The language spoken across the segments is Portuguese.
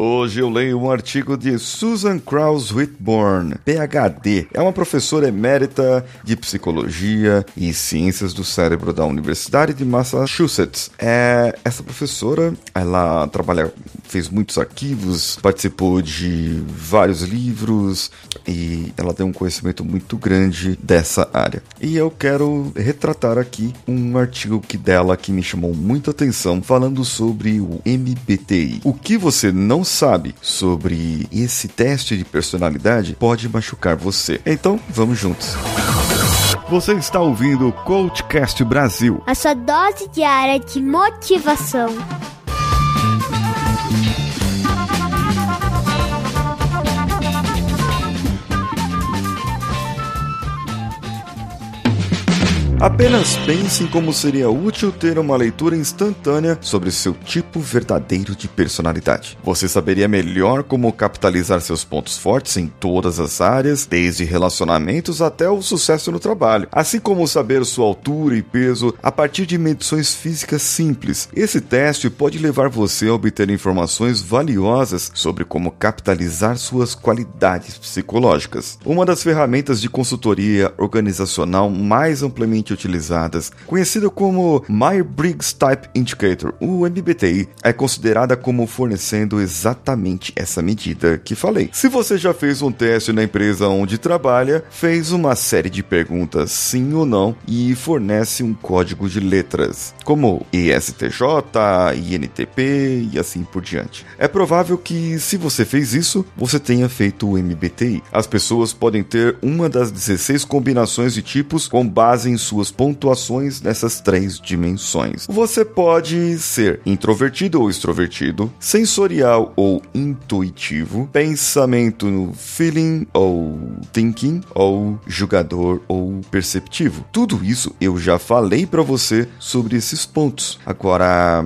Hoje eu leio um artigo de Susan Krauss Whitborn, PhD. É uma professora emérita de psicologia e ciências do cérebro da Universidade de Massachusetts. É, essa professora, ela trabalha, fez muitos arquivos, participou de vários livros e ela tem um conhecimento muito grande dessa área. E eu quero retratar aqui um artigo que dela que me chamou muita atenção, falando sobre o MBTI. O que você não sabe sobre esse teste de personalidade pode machucar você. Então, vamos juntos. Você está ouvindo o Coachcast Brasil a sua dose diária de motivação. Apenas pense em como seria útil ter uma leitura instantânea sobre seu tipo verdadeiro de personalidade. Você saberia melhor como capitalizar seus pontos fortes em todas as áreas, desde relacionamentos até o sucesso no trabalho, assim como saber sua altura e peso a partir de medições físicas simples. Esse teste pode levar você a obter informações valiosas sobre como capitalizar suas qualidades psicológicas. Uma das ferramentas de consultoria organizacional mais amplamente utilizadas, conhecida como Myers-Briggs Type Indicator, o MBTI, é considerada como fornecendo exatamente essa medida que falei. Se você já fez um teste na empresa onde trabalha, fez uma série de perguntas sim ou não e fornece um código de letras, como ESTJ, INTP e assim por diante. É provável que, se você fez isso, você tenha feito o MBTI. As pessoas podem ter uma das 16 combinações de tipos com base em sua suas pontuações nessas três dimensões. Você pode ser introvertido ou extrovertido, sensorial ou intuitivo, pensamento no feeling ou thinking, ou julgador ou perceptivo. Tudo isso eu já falei para você sobre esses pontos. Agora,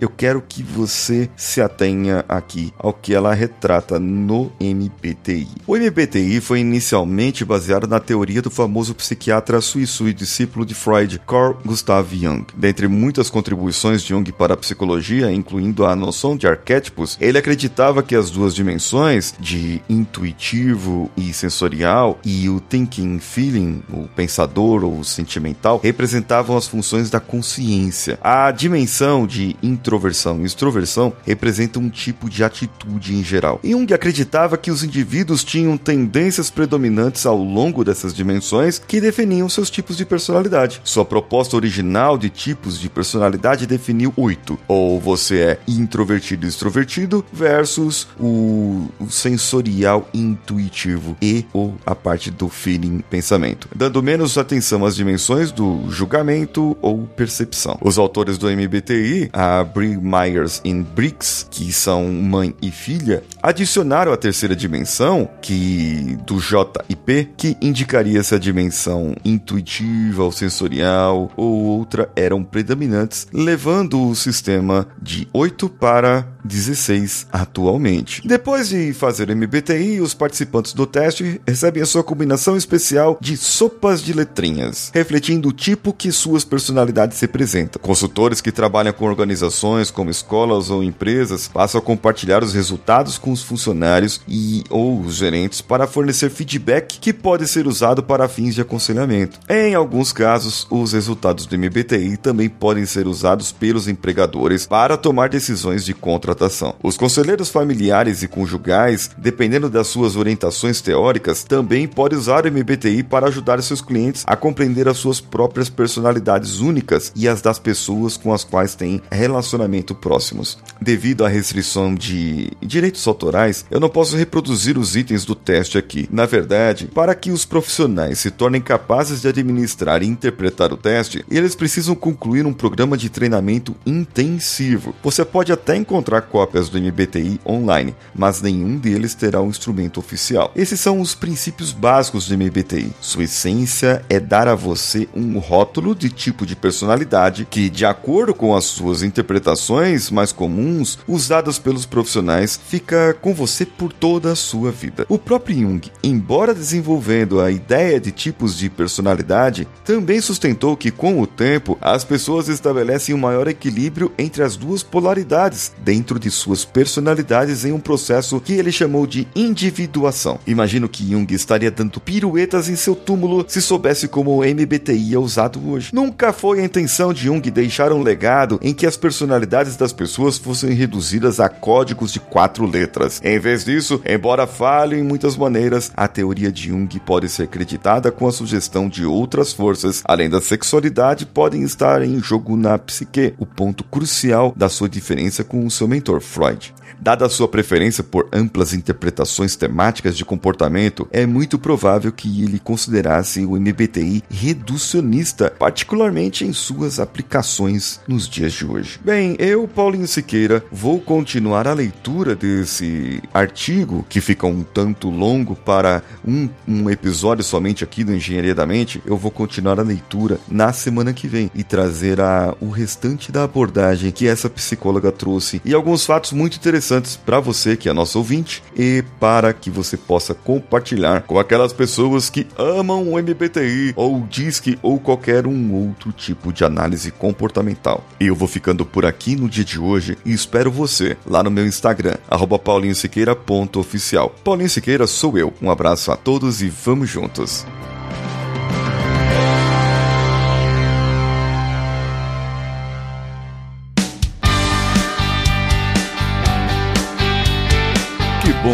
eu quero que você se atenha aqui ao que ela retrata no MBTI. O MBTI foi inicialmente baseado na teoria do famoso psiquiatra suíço e discípulo de Freud, Carl Gustav Jung. Dentre muitas contribuições de Jung para a psicologia, incluindo a noção de arquétipos, ele acreditava que as duas dimensões, de intuitivo e sensorial, e o thinking feeling, o pensador ou sentimental, representavam as funções da consciência. A dimensão de introversão e extroversão representam um tipo de atitude em geral. Jung acreditava que os indivíduos tinham tendências predominantes ao longo dessas dimensões que definiam seus tipos de personalidade. Sua proposta original de tipos de personalidade definiu oito. Ou você é introvertido e extrovertido versus o, sensorial intuitivo e ou a parte do feeling pensamento, dando menos atenção às dimensões do julgamento ou percepção. Os autores do MBTI, a Brie Myers e Briggs, que são mãe e filha, adicionaram a terceira dimensão, que do J e P, que indicaria se a dimensão intuitiva ou sensorial ou outra eram predominantes, levando o sistema de 8 para 16 atualmente. Depois de fazer MBTI, os participantes do teste recebem a sua combinação especial de sopas de letrinhas, refletindo o tipo que suas personalidades representam. Consultores que trabalham com organizações como escolas ou empresas passam a compartilhar os resultados com os funcionários e ou os gerentes para fornecer feedback que pode ser usado para fins de aconselhamento. Em alguns casos, os resultados do MBTI também podem ser usados pelos empregadores para tomar decisões de contratação. Os conselheiros familiares e conjugais, dependendo das suas orientações teóricas, também podem usar o MBTI para ajudar seus clientes a compreender as suas próprias personalidades únicas e as das pessoas com as quais têm relacionamento próximos. Devido à restrição de direitos autorais, eu não posso reproduzir os itens do teste aqui. Na verdade, para que os profissionais se tornem capazes de administrar e interpretar o teste, eles precisam concluir um programa de treinamento intensivo. Você pode até encontrar cópias do MBTI online, mas nenhum deles terá um instrumento oficial. Esses são os princípios básicos do MBTI. Sua essência é dar a você um rótulo de tipo de personalidade que, de acordo com as suas interpretações mais comuns usadas pelos profissionais, fica com você por toda a sua vida. O próprio Jung, embora desenvolvendo a ideia de tipos de personalidade, também sustentou que com o tempo as pessoas estabelecem um maior equilíbrio entre as duas polaridades dentro dentro de suas personalidades em um processo que ele chamou de individuação. Imagino que Jung estaria dando piruetas em seu túmulo se soubesse como o MBTI é usado hoje. Nunca foi a intenção de Jung deixar um legado em que as personalidades das pessoas fossem reduzidas a códigos de quatro letras. Em vez disso, embora fale em muitas maneiras, a teoria de Jung pode ser acreditada com a sugestão de outras forças, além da sexualidade, podem estar em jogo na psique, o ponto crucial da sua diferença com o seu mentor Freud. Dada a sua preferência por amplas interpretações temáticas de comportamento, é muito provável que ele considerasse o MBTI reducionista, particularmente em suas aplicações nos dias de hoje. Bem, eu, Paulinho Siqueira, vou continuar a leitura desse artigo, que fica um tanto longo para um, um episódio somente aqui do Engenharia da Mente. Eu vou continuar a leitura na semana que vem e trazer a, o restante da abordagem que essa psicóloga trouxe e alguns fatos muito interessantes interessantes para você que é nosso ouvinte e para que você possa compartilhar com aquelas pessoas que amam o MBTI ou DISC ou qualquer um outro tipo de análise comportamental. Eu vou ficando por aqui no dia de hoje e espero você lá no meu Instagram, paulinhosiqueira.oficial. Paulinho Siqueira sou eu. Um abraço a todos e vamos juntos.